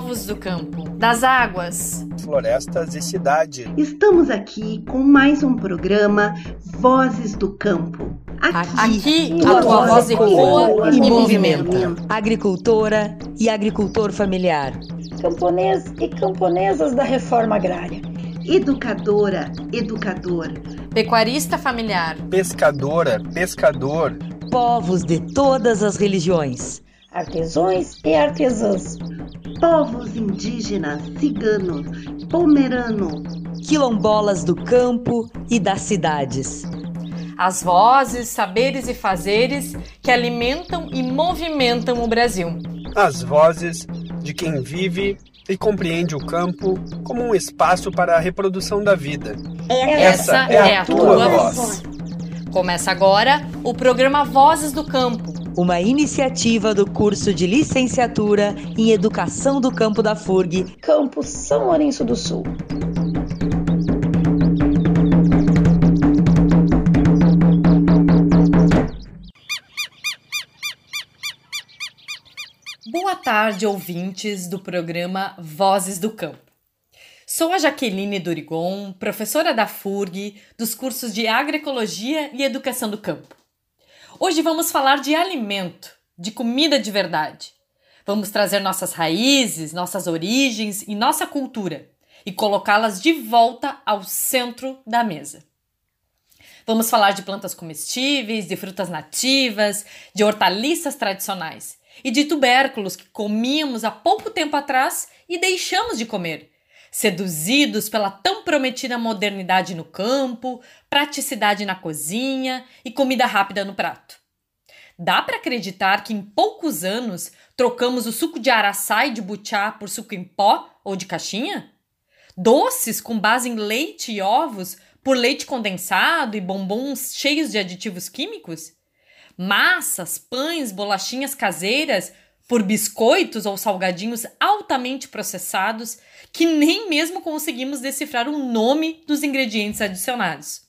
povos do campo, das águas, florestas e cidade. Estamos aqui com mais um programa Vozes do Campo. Aqui, aqui a tua voz ecoa e movimenta. Agricultora e agricultor familiar. Camponês e camponesas da reforma agrária. Educadora, educador. Pecuarista familiar. Pescadora, pescador. Povos de todas as religiões. Artesões e artesãs. Povos indígenas, ciganos, pomerano. Quilombolas do campo e das cidades as vozes, saberes e fazeres que alimentam e movimentam o Brasil. As vozes de quem vive e compreende o campo como um espaço para a reprodução da vida. Essa, Essa é, a, é a tua, tua voz. voz. Começa agora o programa Vozes do Campo. Uma iniciativa do curso de licenciatura em Educação do Campo da FURG, Campo São Lourenço do Sul. Boa tarde, ouvintes do programa Vozes do Campo. Sou a Jaqueline Dorigon, professora da FURG, dos cursos de Agroecologia e Educação do Campo. Hoje vamos falar de alimento, de comida de verdade. Vamos trazer nossas raízes, nossas origens e nossa cultura e colocá-las de volta ao centro da mesa. Vamos falar de plantas comestíveis, de frutas nativas, de hortaliças tradicionais e de tubérculos que comíamos há pouco tempo atrás e deixamos de comer, seduzidos pela tão prometida modernidade no campo, praticidade na cozinha e comida rápida no prato. Dá para acreditar que em poucos anos trocamos o suco de araçá e de butiá por suco em pó ou de caixinha? Doces com base em leite e ovos por leite condensado e bombons cheios de aditivos químicos? massas, pães, bolachinhas caseiras por biscoitos ou salgadinhos altamente processados que nem mesmo conseguimos decifrar o nome dos ingredientes adicionados.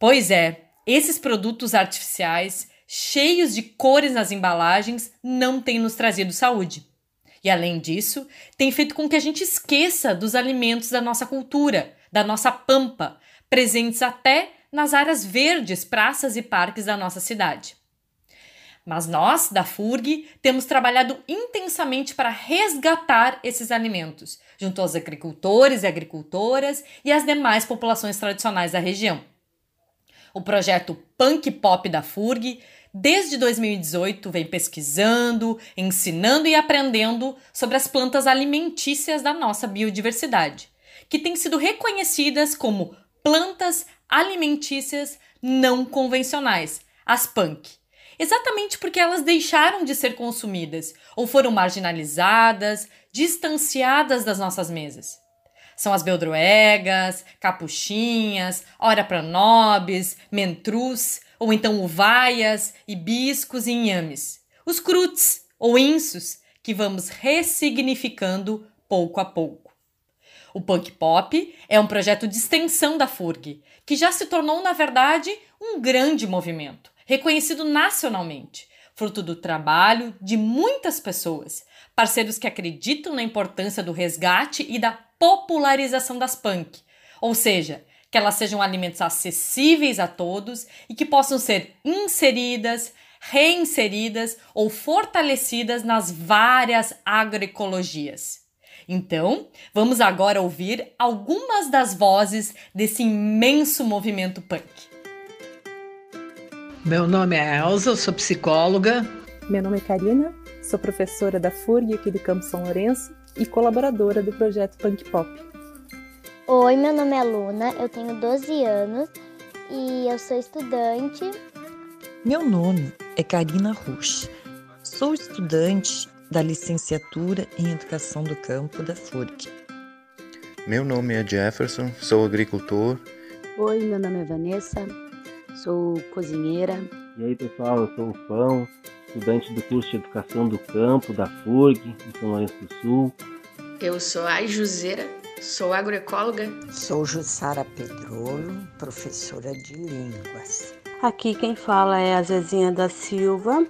Pois é, esses produtos artificiais, cheios de cores nas embalagens, não têm nos trazido saúde. E além disso, tem feito com que a gente esqueça dos alimentos da nossa cultura, da nossa pampa, presentes até nas áreas verdes, praças e parques da nossa cidade. Mas nós, da FURG, temos trabalhado intensamente para resgatar esses alimentos, junto aos agricultores e agricultoras e às demais populações tradicionais da região. O projeto Punk Pop da FURG, desde 2018, vem pesquisando, ensinando e aprendendo sobre as plantas alimentícias da nossa biodiversidade, que têm sido reconhecidas como plantas alimentícias não convencionais, as punk. Exatamente porque elas deixaram de ser consumidas ou foram marginalizadas, distanciadas das nossas mesas. São as beldroegas, capuchinhas, ora pranobis, mentrus, ou então uvaias, hibiscos e inhames. Os crutes, ou insos, que vamos ressignificando pouco a pouco. O Punk Pop é um projeto de extensão da FURG, que já se tornou, na verdade, um grande movimento, reconhecido nacionalmente, fruto do trabalho de muitas pessoas, parceiros que acreditam na importância do resgate e da popularização das punk, ou seja, que elas sejam alimentos acessíveis a todos e que possam ser inseridas, reinseridas ou fortalecidas nas várias agroecologias. Então, vamos agora ouvir algumas das vozes desse imenso movimento punk. Meu nome é Elza, eu sou psicóloga. Meu nome é Karina, sou professora da FURG aqui do Campo São Lourenço e colaboradora do projeto Punk Pop. Oi, meu nome é Luna, eu tenho 12 anos e eu sou estudante. Meu nome é Karina Rush. Sou estudante da licenciatura em Educação do Campo da FURC. Meu nome é Jefferson, sou agricultor. Oi, meu nome é Vanessa, sou cozinheira. E aí, pessoal, eu sou o Pão, estudante do curso de Educação do Campo da FURG, em São Lourenço do Sul. Eu sou a Juzeira, sou agroecóloga. Sou Jussara Pedrolo, professora de línguas. Aqui quem fala é a Zezinha da Silva,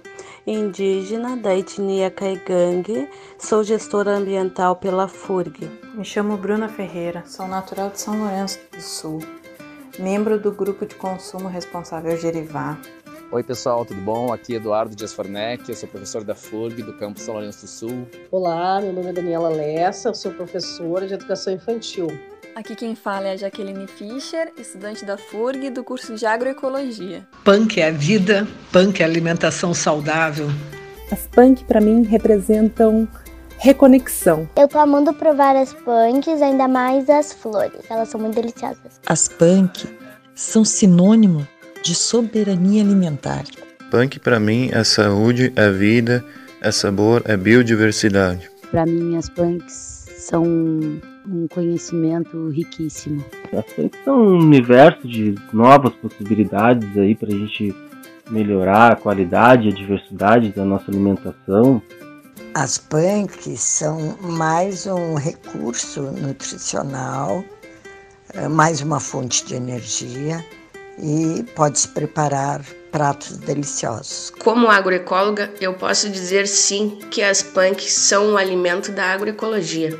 indígena da etnia Caigangue. Sou gestora ambiental pela FURG. Me chamo Bruna Ferreira, sou natural de São Lourenço do Sul, membro do grupo de consumo responsável Gerivá. Oi pessoal, tudo bom? Aqui é Eduardo Dias Fornec, eu sou professor da FURG do campus São Lourenço do Sul. Olá, meu nome é Daniela Lessa, eu sou professora de educação infantil. Aqui quem fala é a Jaqueline Fischer, estudante da FURG do curso de agroecologia. Punk é a vida, punk é alimentação saudável. As punk para mim representam reconexão. Eu tô amando provar as punks, ainda mais as flores. Elas são muito deliciosas. As punk são sinônimo de soberania alimentar. Punk para mim é saúde, é vida, é sabor, é biodiversidade. Para mim as punks são um conhecimento riquíssimo. As punks são um universo de novas possibilidades aí para a gente melhorar a qualidade e a diversidade da nossa alimentação. As punks são mais um recurso nutricional, mais uma fonte de energia e pode-se preparar pratos deliciosos. Como agroecóloga, eu posso dizer sim que as punks são um alimento da agroecologia.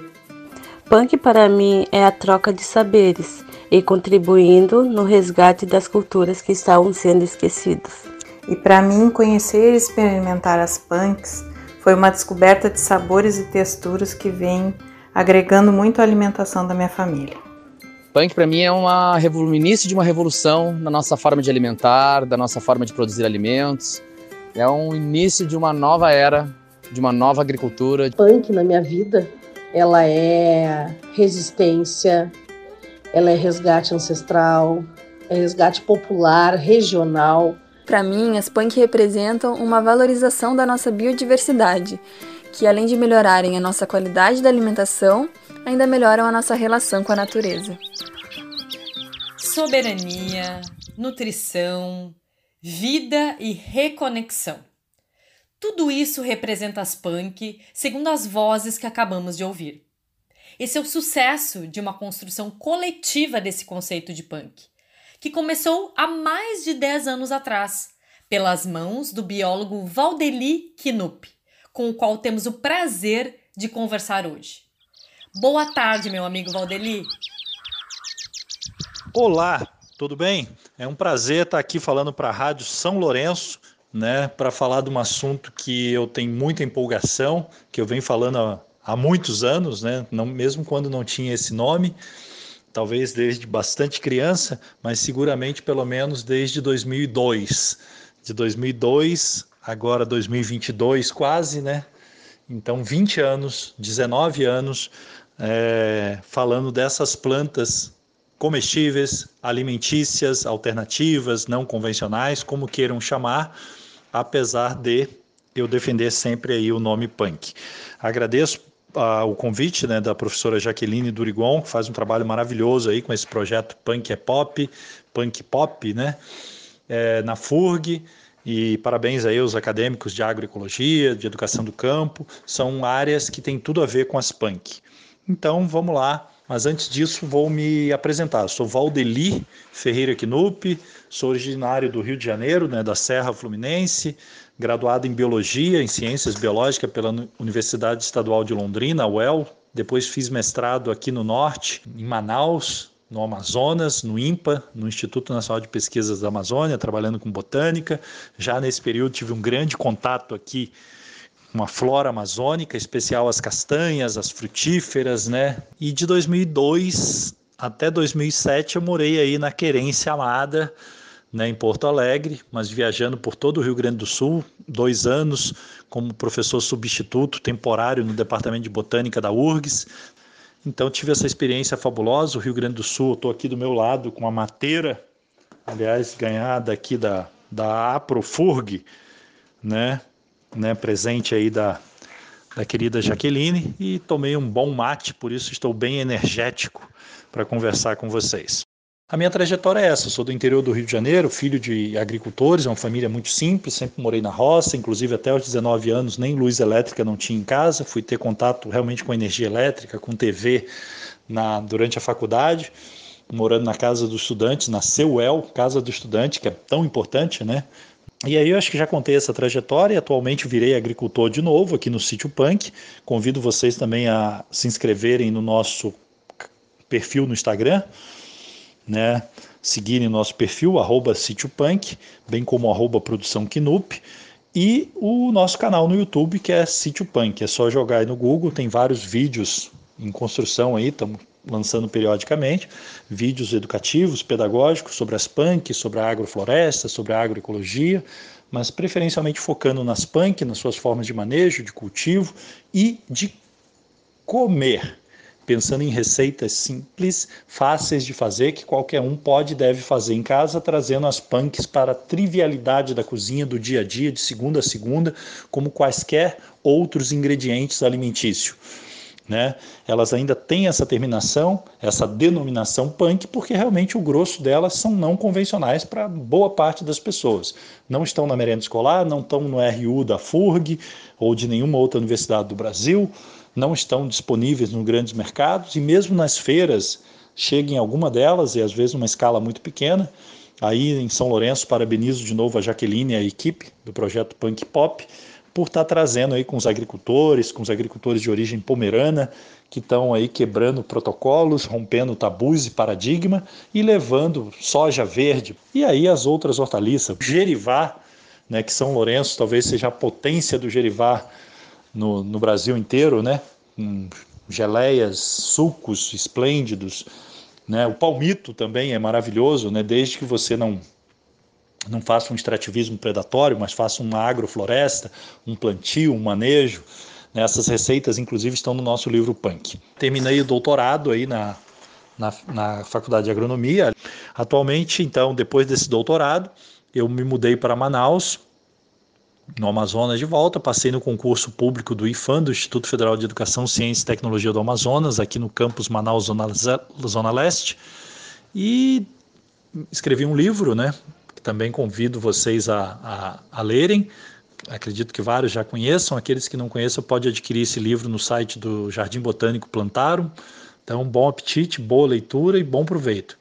Punk para mim é a troca de saberes e contribuindo no resgate das culturas que estavam sendo esquecidas. E para mim, conhecer e experimentar as punks foi uma descoberta de sabores e texturas que vem agregando muito à alimentação da minha família. Punk para mim é uma, um início de uma revolução na nossa forma de alimentar, da nossa forma de produzir alimentos. É um início de uma nova era, de uma nova agricultura. Punk na minha vida ela é resistência, ela é resgate ancestral, é resgate popular, regional. Para mim, as punk representam uma valorização da nossa biodiversidade, que além de melhorarem a nossa qualidade da alimentação, ainda melhoram a nossa relação com a natureza. Soberania, nutrição, vida e reconexão. Tudo isso representa as punk, segundo as vozes que acabamos de ouvir. Esse é o sucesso de uma construção coletiva desse conceito de punk, que começou há mais de 10 anos atrás, pelas mãos do biólogo Valdeli Knupp, com o qual temos o prazer de conversar hoje. Boa tarde, meu amigo Valdeli. Olá, tudo bem? É um prazer estar aqui falando para a Rádio São Lourenço né, para falar de um assunto que eu tenho muita empolgação, que eu venho falando há, há muitos anos, né, não, mesmo quando não tinha esse nome, talvez desde bastante criança, mas seguramente pelo menos desde 2002. De 2002, agora 2022 quase, né? Então 20 anos, 19 anos, é, falando dessas plantas comestíveis, alimentícias, alternativas, não convencionais, como queiram chamar, apesar de eu defender sempre aí o nome punk. Agradeço uh, o convite né, da professora Jaqueline Durigon, que faz um trabalho maravilhoso aí com esse projeto Punk é Pop, Punk Pop, né, é, na FURG, e parabéns aí aos acadêmicos de agroecologia, de educação do campo, são áreas que têm tudo a ver com as punk. Então, vamos lá, mas antes disso vou me apresentar. Sou Valdeli Ferreira Knupp, Sou originário do Rio de Janeiro, né, da Serra Fluminense, graduado em Biologia, em Ciências Biológicas pela Universidade Estadual de Londrina, UEL. Depois fiz mestrado aqui no Norte, em Manaus, no Amazonas, no INPA, no Instituto Nacional de Pesquisas da Amazônia, trabalhando com botânica. Já nesse período tive um grande contato aqui com a flora amazônica, especial as castanhas, as frutíferas, né? E de 2002 até 2007 eu morei aí na Querência Amada, né, em Porto Alegre, mas viajando por todo o Rio Grande do Sul, dois anos como professor substituto temporário no Departamento de Botânica da URGS. Então tive essa experiência fabulosa. O Rio Grande do Sul, estou aqui do meu lado com a mateira, aliás, ganhada aqui da, da Aprofurg, né, né, presente aí da, da querida Jaqueline, e tomei um bom mate, por isso estou bem energético para conversar com vocês. A minha trajetória é essa. Eu sou do interior do Rio de Janeiro, filho de agricultores, é uma família muito simples, sempre morei na roça, inclusive até os 19 anos nem luz elétrica não tinha em casa. Fui ter contato realmente com energia elétrica, com TV na, durante a faculdade. morando na casa dos estudantes, na CEUEL, Casa do Estudante, que é tão importante, né? E aí eu acho que já contei essa trajetória, atualmente virei agricultor de novo aqui no Sítio Punk. Convido vocês também a se inscreverem no nosso perfil no Instagram, né? Seguirem nosso perfil, arroba Punk, bem como arroba Produção Kinup. E o nosso canal no YouTube, que é Sítio Punk. É só jogar aí no Google, tem vários vídeos em construção aí, estamos lançando periodicamente, vídeos educativos, pedagógicos sobre as punks, sobre a agrofloresta, sobre a agroecologia, mas preferencialmente focando nas punk, nas suas formas de manejo, de cultivo e de comer, pensando em receitas simples, fáceis de fazer, que qualquer um pode e deve fazer em casa, trazendo as punks para a trivialidade da cozinha do dia a dia, de segunda a segunda, como quaisquer outros ingredientes alimentícios né? Elas ainda têm essa terminação, essa denominação punk, porque realmente o grosso delas são não convencionais para boa parte das pessoas. Não estão na merenda escolar, não estão no RU da FURG ou de nenhuma outra universidade do Brasil, não estão disponíveis nos grandes mercados e mesmo nas feiras cheguem alguma delas e às vezes numa escala muito pequena. Aí em São Lourenço parabenizo de novo a Jaqueline e a equipe do projeto Punk Pop por estar tá trazendo aí com os agricultores, com os agricultores de origem pomerana, que estão aí quebrando protocolos, rompendo tabus e paradigma e levando soja verde. E aí as outras hortaliças, gerivá, né, que São Lourenço talvez seja a potência do gerivá no, no Brasil inteiro, né? Geleias, sucos esplêndidos, né? O palmito também é maravilhoso, né? Desde que você não não faça um extrativismo predatório, mas faça uma agrofloresta, um plantio, um manejo. Né? Essas receitas, inclusive, estão no nosso livro Punk. Terminei o doutorado aí na, na, na Faculdade de Agronomia. Atualmente, então, depois desse doutorado, eu me mudei para Manaus, no Amazonas de volta, passei no concurso público do IFAM, do Instituto Federal de Educação, Ciência e Tecnologia do Amazonas, aqui no campus Manaus, Zona, Zona Leste, e escrevi um livro, né, também convido vocês a, a, a lerem. Acredito que vários já conheçam. Aqueles que não conheçam, pode adquirir esse livro no site do Jardim Botânico Plantarum. Então, bom apetite, boa leitura e bom proveito.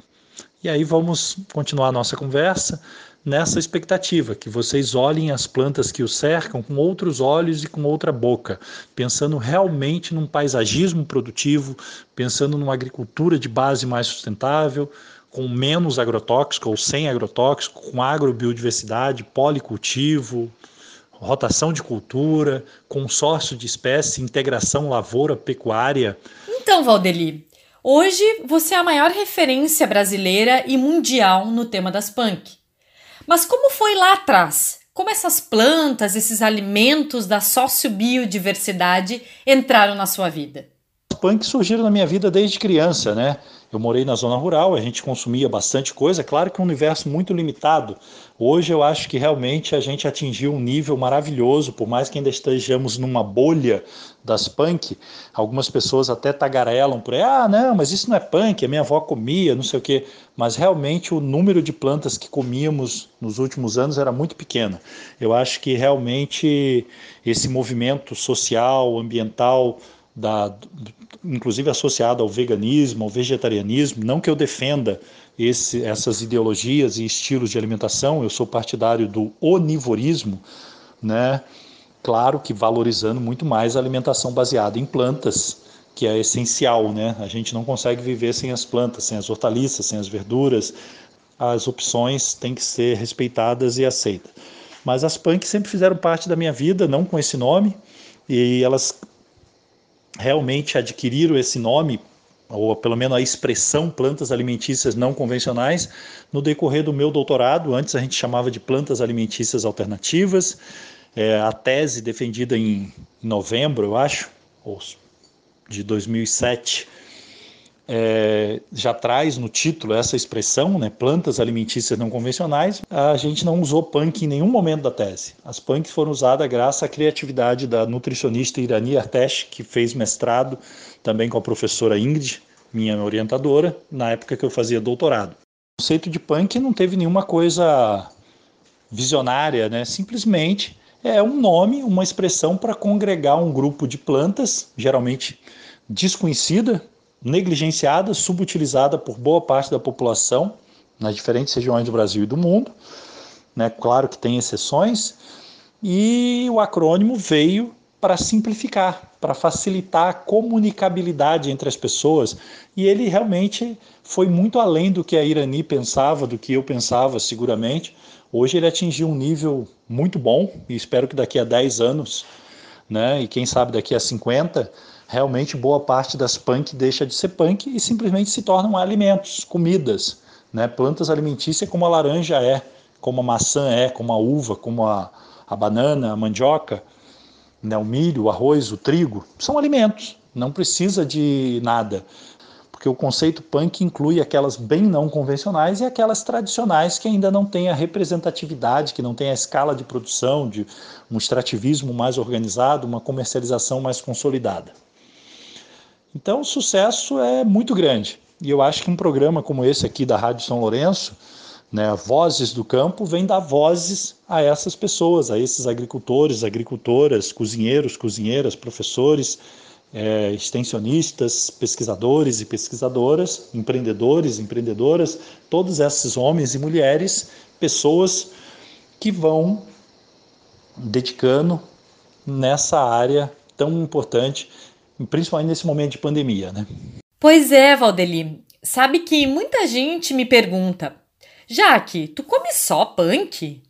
E aí vamos continuar a nossa conversa nessa expectativa que vocês olhem as plantas que os cercam com outros olhos e com outra boca, pensando realmente num paisagismo produtivo, pensando numa agricultura de base mais sustentável, com menos agrotóxico ou sem agrotóxico, com agrobiodiversidade, policultivo, rotação de cultura, consórcio de espécie, integração lavoura-pecuária. Então, Valdeli, hoje você é a maior referência brasileira e mundial no tema das punk. Mas como foi lá atrás? Como essas plantas, esses alimentos da sociobiodiversidade entraram na sua vida? As punk surgiram na minha vida desde criança, né? Eu morei na zona rural, a gente consumia bastante coisa, claro que é um universo muito limitado. Hoje eu acho que realmente a gente atingiu um nível maravilhoso, por mais que ainda estejamos numa bolha das punk, algumas pessoas até tagarelam por aí, ah, não, mas isso não é punk, a minha avó comia, não sei o quê. Mas realmente o número de plantas que comíamos nos últimos anos era muito pequeno. Eu acho que realmente esse movimento social, ambiental, da, inclusive associada ao veganismo, ao vegetarianismo. Não que eu defenda esse, essas ideologias e estilos de alimentação, eu sou partidário do onivorismo, né? Claro que valorizando muito mais a alimentação baseada em plantas, que é essencial, né? A gente não consegue viver sem as plantas, sem as hortaliças, sem as verduras. As opções têm que ser respeitadas e aceitas. Mas as punks sempre fizeram parte da minha vida, não com esse nome, e elas realmente adquiriram esse nome, ou pelo menos a expressão plantas alimentícias não convencionais, no decorrer do meu doutorado. Antes a gente chamava de plantas alimentícias alternativas. É, a tese defendida em novembro, eu acho, de 2007, é, já traz no título essa expressão, né, plantas alimentícias não convencionais, a gente não usou punk em nenhum momento da tese. As punks foram usadas graças à criatividade da nutricionista Irani Artesh, que fez mestrado também com a professora Ingrid, minha orientadora, na época que eu fazia doutorado. O conceito de punk não teve nenhuma coisa visionária, né? simplesmente é um nome, uma expressão para congregar um grupo de plantas, geralmente desconhecida negligenciada, subutilizada por boa parte da população nas diferentes regiões do Brasil e do mundo. Né? Claro que tem exceções, e o acrônimo veio para simplificar, para facilitar a comunicabilidade entre as pessoas. E ele realmente foi muito além do que a Irani pensava, do que eu pensava, seguramente. Hoje ele atingiu um nível muito bom e espero que daqui a 10 anos, né, e quem sabe daqui a 50, realmente boa parte das punk deixa de ser punk e simplesmente se tornam alimentos, comidas, né, plantas alimentícias como a laranja é, como a maçã é, como a uva, como a, a banana, a mandioca, né, o milho, o arroz, o trigo, são alimentos, não precisa de nada. Porque o conceito punk inclui aquelas bem não convencionais e aquelas tradicionais que ainda não têm a representatividade, que não têm a escala de produção, de um extrativismo mais organizado, uma comercialização mais consolidada. Então o sucesso é muito grande. E eu acho que um programa como esse aqui da Rádio São Lourenço, né, Vozes do Campo, vem dar vozes a essas pessoas, a esses agricultores, agricultoras, cozinheiros, cozinheiras, professores, é, extensionistas, pesquisadores e pesquisadoras, empreendedores, empreendedoras, todos esses homens e mulheres, pessoas que vão dedicando nessa área tão importante, principalmente nesse momento de pandemia, né? Pois é, Valdeli. Sabe que muita gente me pergunta Jaque, tu come só punk?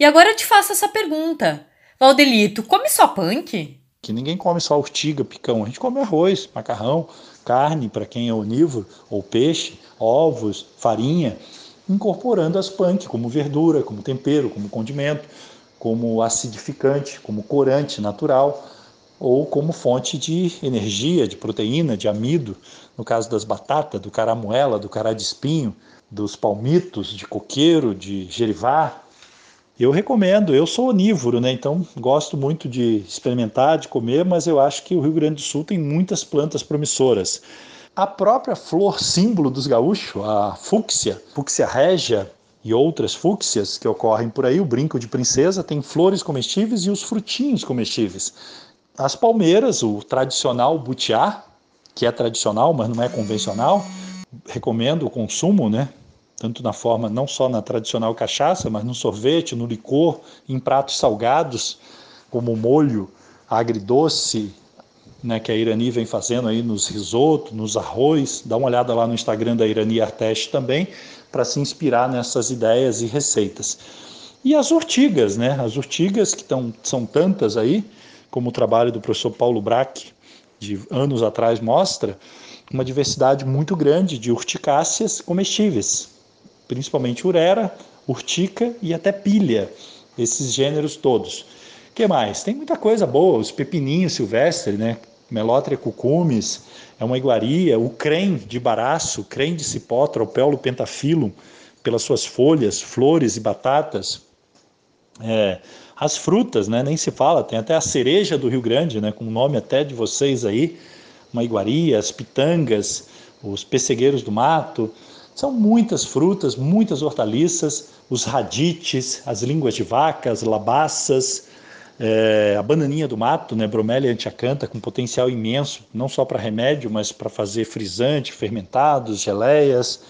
E agora eu te faço essa pergunta. Valdeli, tu come só punk? Que ninguém come só urtiga, picão. A gente come arroz, macarrão, carne para quem é onívoro, ou peixe, ovos, farinha, incorporando as punk como verdura, como tempero, como condimento, como acidificante, como corante natural ou como fonte de energia, de proteína, de amido, no caso das batatas, do caramuela, do cará de espinho, dos palmitos, de coqueiro, de gerivá. Eu recomendo, eu sou onívoro, né? Então gosto muito de experimentar, de comer, mas eu acho que o Rio Grande do Sul tem muitas plantas promissoras. A própria flor símbolo dos gaúchos, a fúcsia, fúcsia régia e outras fúcsias que ocorrem por aí, o brinco de princesa tem flores comestíveis e os frutinhos comestíveis. As palmeiras, o tradicional butiá, que é tradicional, mas não é convencional, recomendo o consumo, né? Tanto na forma, não só na tradicional cachaça, mas no sorvete, no licor, em pratos salgados, como molho agridoce, né, que a Irani vem fazendo aí nos risotos, nos arroz. Dá uma olhada lá no Instagram da Irani Arteste também, para se inspirar nessas ideias e receitas. E as urtigas, né? As urtigas que tão, são tantas aí, como o trabalho do professor Paulo Braque, de anos atrás, mostra, uma diversidade muito grande de urticáceas comestíveis, principalmente urera, urtica e até pilha, esses gêneros todos. O que mais? Tem muita coisa boa, os pepininhos silvestres, né? Melotria cucumis, é uma iguaria, o crem de baraço, crem de cipó, tropeulo pentafilum, pelas suas folhas, flores e batatas. É, as frutas, né, nem se fala, tem até a cereja do Rio Grande, né, com o nome até de vocês aí, uma iguaria, as pitangas, os pessegueiros do mato. São muitas frutas, muitas hortaliças, os radites, as línguas de vaca, as labaças, é, a bananinha do mato, né, bromélia antiacanta, com potencial imenso, não só para remédio, mas para fazer frisante, fermentados, geleias.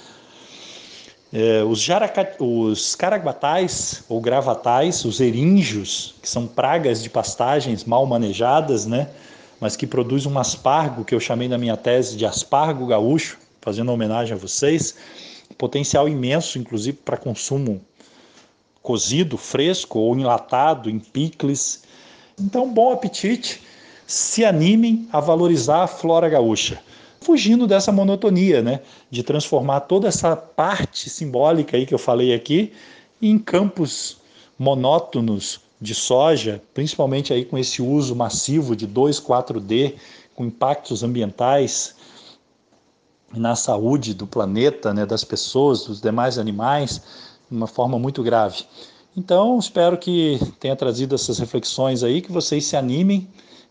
É, os, jaraca, os caraguatais ou gravatais, os erinjos, que são pragas de pastagens mal manejadas, né, mas que produz um aspargo que eu chamei na minha tese de aspargo gaúcho, fazendo homenagem a vocês, potencial imenso, inclusive para consumo cozido, fresco ou enlatado, em picles. Então, bom apetite, se animem a valorizar a flora gaúcha, fugindo dessa monotonia, né, de transformar toda essa parte simbólica aí que eu falei aqui em campos monótonos de soja, principalmente aí com esse uso massivo de 2, 4D, com impactos ambientais na saúde do planeta, né, das pessoas, dos demais animais, de uma forma muito grave. Então, espero que tenha trazido essas reflexões aí, que vocês se animem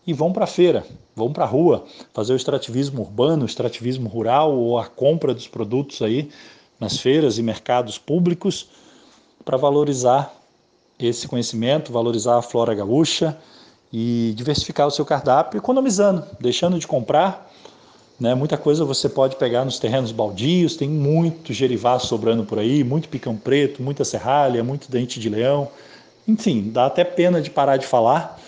e vão para a feira, vão para a rua, fazer o extrativismo urbano, o extrativismo rural ou a compra dos produtos aí nas feiras e mercados públicos para valorizar esse conhecimento, valorizar a flora gaúcha e diversificar o seu cardápio, economizando, deixando de comprar Né? Muita coisa você pode pegar nos terrenos baldios, tem muito gerivá sobrando por aí, muito picão preto, muita serralha, muito dente de leão. Enfim, dá até pena de parar de falar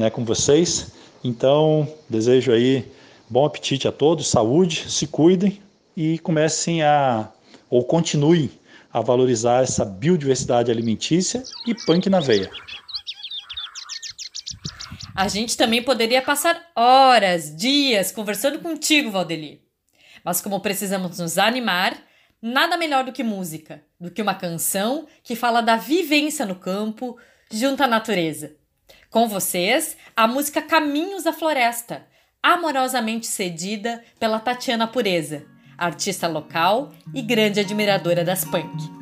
né, com vocês. Então, desejo aí bom apetite a todos, saúde, se cuidem e comecem a, ou continuem a valorizar essa biodiversidade alimentícia e punk na veia. A gente também poderia passar horas, dias conversando contigo, Valdeli. Mas como precisamos nos animar, nada melhor do que música, do que uma canção que fala da vivência no campo junto à natureza. Com vocês, a música Caminhos da Floresta, amorosamente cedida pela Tatiana Pureza, artista local e grande admiradora das punk.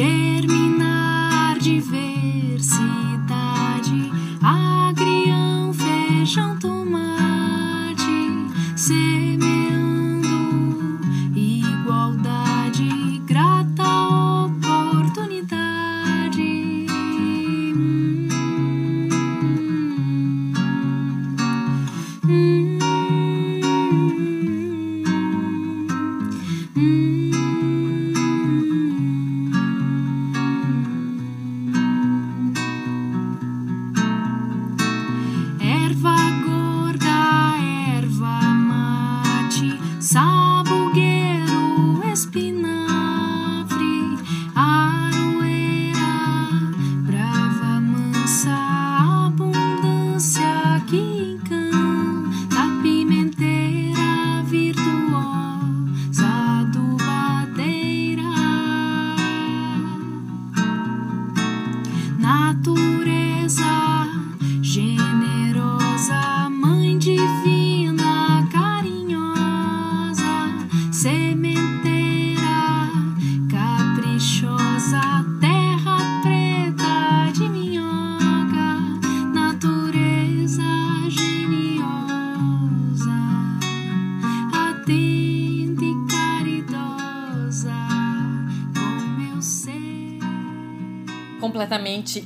change.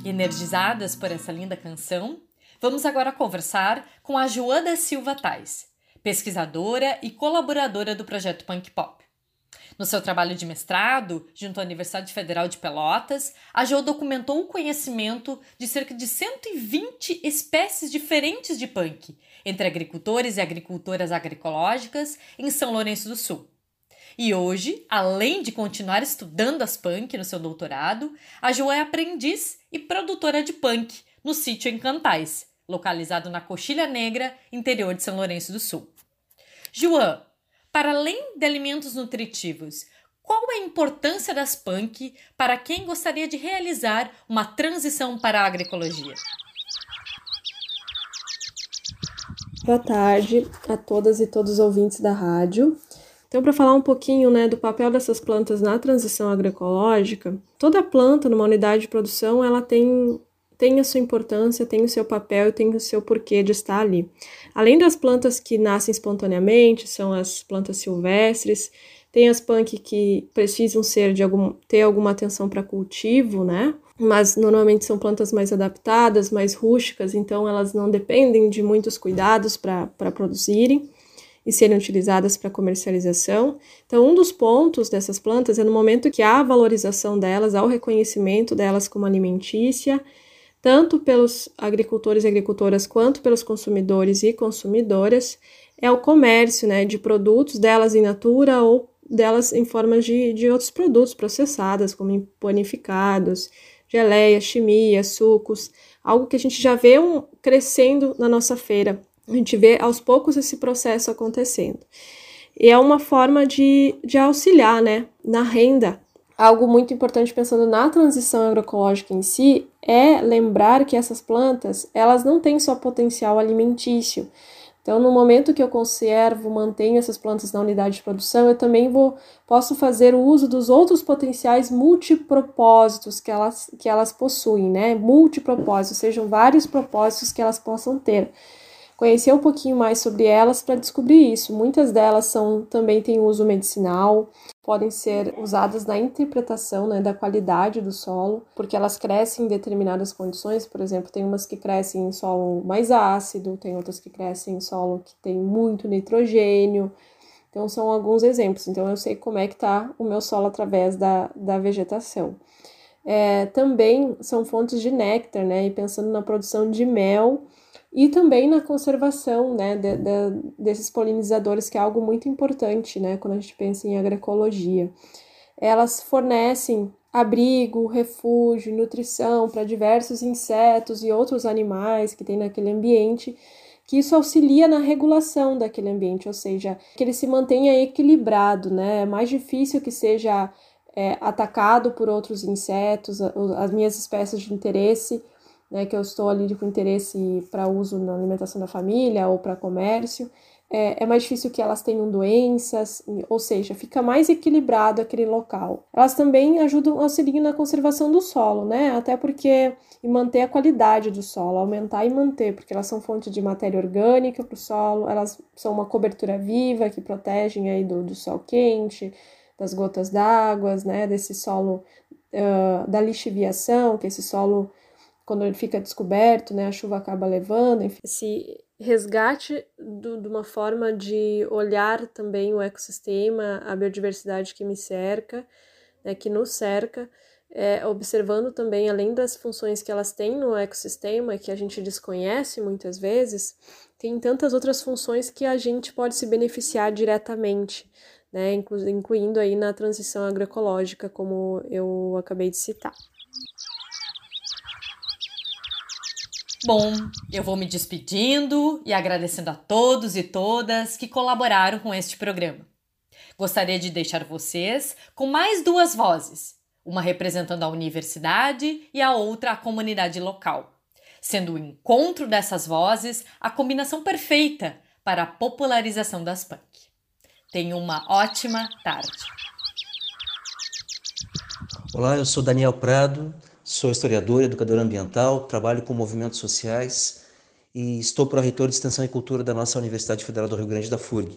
Energizadas por essa linda canção, vamos agora conversar com a Joana Silva Tais, pesquisadora e colaboradora do projeto Punk Pop. No seu trabalho de mestrado, junto à Universidade Federal de Pelotas, a Jo documentou o conhecimento de cerca de 120 espécies diferentes de punk, entre agricultores e agricultoras agroecológicas em São Lourenço do Sul. E hoje, além de continuar estudando as punk no seu doutorado, a Jo é aprendiz e produtora de punk no sítio Encantais, localizado na Coxilha Negra, interior de São Lourenço do Sul. João, para além de alimentos nutritivos, qual é a importância das punk para quem gostaria de realizar uma transição para a agroecologia? Boa tarde a todas e todos os ouvintes da rádio. Então, para falar um pouquinho né, do papel dessas plantas na transição agroecológica, toda planta numa unidade de produção ela tem, tem a sua importância, tem o seu papel e tem o seu porquê de estar ali. Além das plantas que nascem espontaneamente, são as plantas silvestres, tem as punk que precisam ser de algum, ter alguma atenção para cultivo, né? Mas normalmente são plantas mais adaptadas, mais rústicas, então elas não dependem de muitos cuidados para produzirem. E serem utilizadas para comercialização. Então, um dos pontos dessas plantas é no momento que há valorização delas, há o reconhecimento delas como alimentícia, tanto pelos agricultores e agricultoras quanto pelos consumidores e consumidoras, é o comércio né, de produtos delas in natura ou delas em formas de, de outros produtos processados, como panificados, geleia, chimia, sucos, algo que a gente já vê um, crescendo na nossa feira. A gente vê aos poucos esse processo acontecendo. E é uma forma de, de auxiliar né, na renda. Algo muito importante pensando na transição agroecológica em si é lembrar que essas plantas elas não têm só potencial alimentício, então, no momento que eu conservo, mantenho essas plantas na unidade de produção, eu também vou posso fazer o uso dos outros potenciais multipropósitos que elas, que elas possuem, né? Multipropósitos, sejam vários propósitos que elas possam ter conhecer um pouquinho mais sobre elas para descobrir isso. Muitas delas são também têm uso medicinal, podem ser usadas na interpretação né, da qualidade do solo, porque elas crescem em determinadas condições. Por exemplo, tem umas que crescem em solo mais ácido, tem outras que crescem em solo que tem muito nitrogênio. Então, são alguns exemplos. Então, eu sei como é que está o meu solo através da, da vegetação. É, também são fontes de néctar, né? E pensando na produção de mel, e também na conservação né, de, de, desses polinizadores, que é algo muito importante né, quando a gente pensa em agroecologia. Elas fornecem abrigo, refúgio, nutrição para diversos insetos e outros animais que tem naquele ambiente, que isso auxilia na regulação daquele ambiente, ou seja, que ele se mantenha equilibrado, né? É mais difícil que seja é, atacado por outros insetos, as minhas espécies de interesse né, que eu estou ali com interesse para uso na alimentação da família ou para comércio, é, é, mais difícil que elas tenham doenças, ou seja, fica mais equilibrado aquele local. Elas também ajudam, auxiliam na conservação do solo, né? Até porque e manter a qualidade do solo, aumentar e manter, porque elas são fonte de matéria orgânica para o solo, elas são uma cobertura viva que protegem aí do, do sol quente, das gotas d'água, né? Desse solo uh, da lixiviação, que esse solo quando ele fica descoberto, né, a chuva acaba levando, enfim. Esse resgate do, de uma forma de olhar também o ecossistema, a biodiversidade que me cerca, né, que nos cerca, é, observando também, além das funções que elas têm no ecossistema, que a gente desconhece muitas vezes, tem tantas outras funções que a gente pode se beneficiar diretamente, né, incluindo aí na transição agroecológica, como eu acabei de citar. Bom, eu vou me despedindo e agradecendo a todos e todas que colaboraram com este programa. Gostaria de deixar vocês com mais duas vozes, uma representando a universidade e a outra a comunidade local, sendo o encontro dessas vozes a combinação perfeita para a popularização das punk. Tenha uma ótima tarde. Olá, eu sou Daniel Prado, Sou historiador, educador ambiental, trabalho com movimentos sociais e estou pró-reitor de Extensão e Cultura da nossa Universidade Federal do Rio Grande da FURG.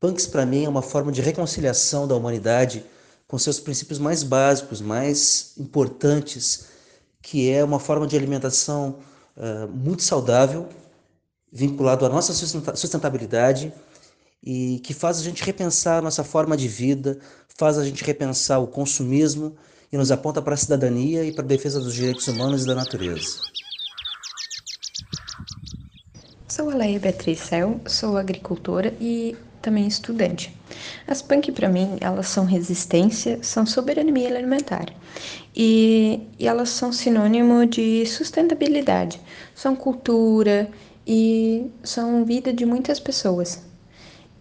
Punks, para mim, é uma forma de reconciliação da humanidade com seus princípios mais básicos, mais importantes, que é uma forma de alimentação uh, muito saudável, vinculado à nossa sustentabilidade e que faz a gente repensar a nossa forma de vida, faz a gente repensar o consumismo e nos aponta para a cidadania e para a defesa dos direitos humanos e da natureza. Sou a Leia Beatriz Cel, sou agricultora e também estudante. As punk para mim, elas são resistência, são soberania alimentar. E, e elas são sinônimo de sustentabilidade, são cultura e são vida de muitas pessoas.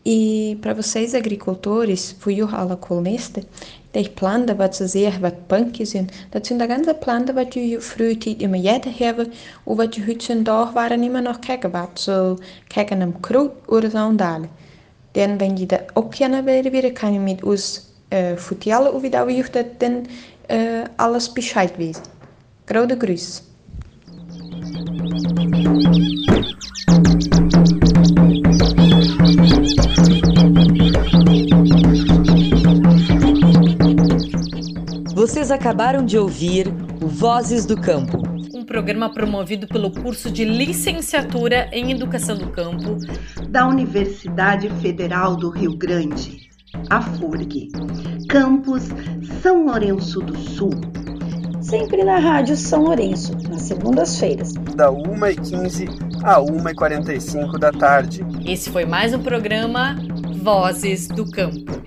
E para vocês agricultores, voor jullie kolonisten, de die Pflanze, was sehr, was Punk sind, das sind die ganze Pflanzen, was die früher immer jeder haben und was die heutzutage waren immer noch kecken, was so kecken am Kraut oder so und alle. Denn wenn die da abkennen werden, kann ich mit uns äh, vertellen, wie da wir das dann äh, alles Bescheid wissen. Grote Grüße. Vocês acabaram de ouvir o Vozes do Campo. Um programa promovido pelo curso de Licenciatura em Educação do Campo da Universidade Federal do Rio Grande, a FURG, campus São Lourenço do Sul. Sempre na Rádio São Lourenço, nas segundas-feiras. Da 1h15 a 1h45 da tarde. Esse foi mais um programa Vozes do Campo.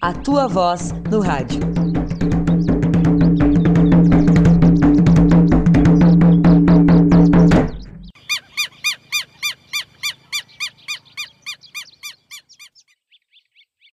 A tua voz no rádio.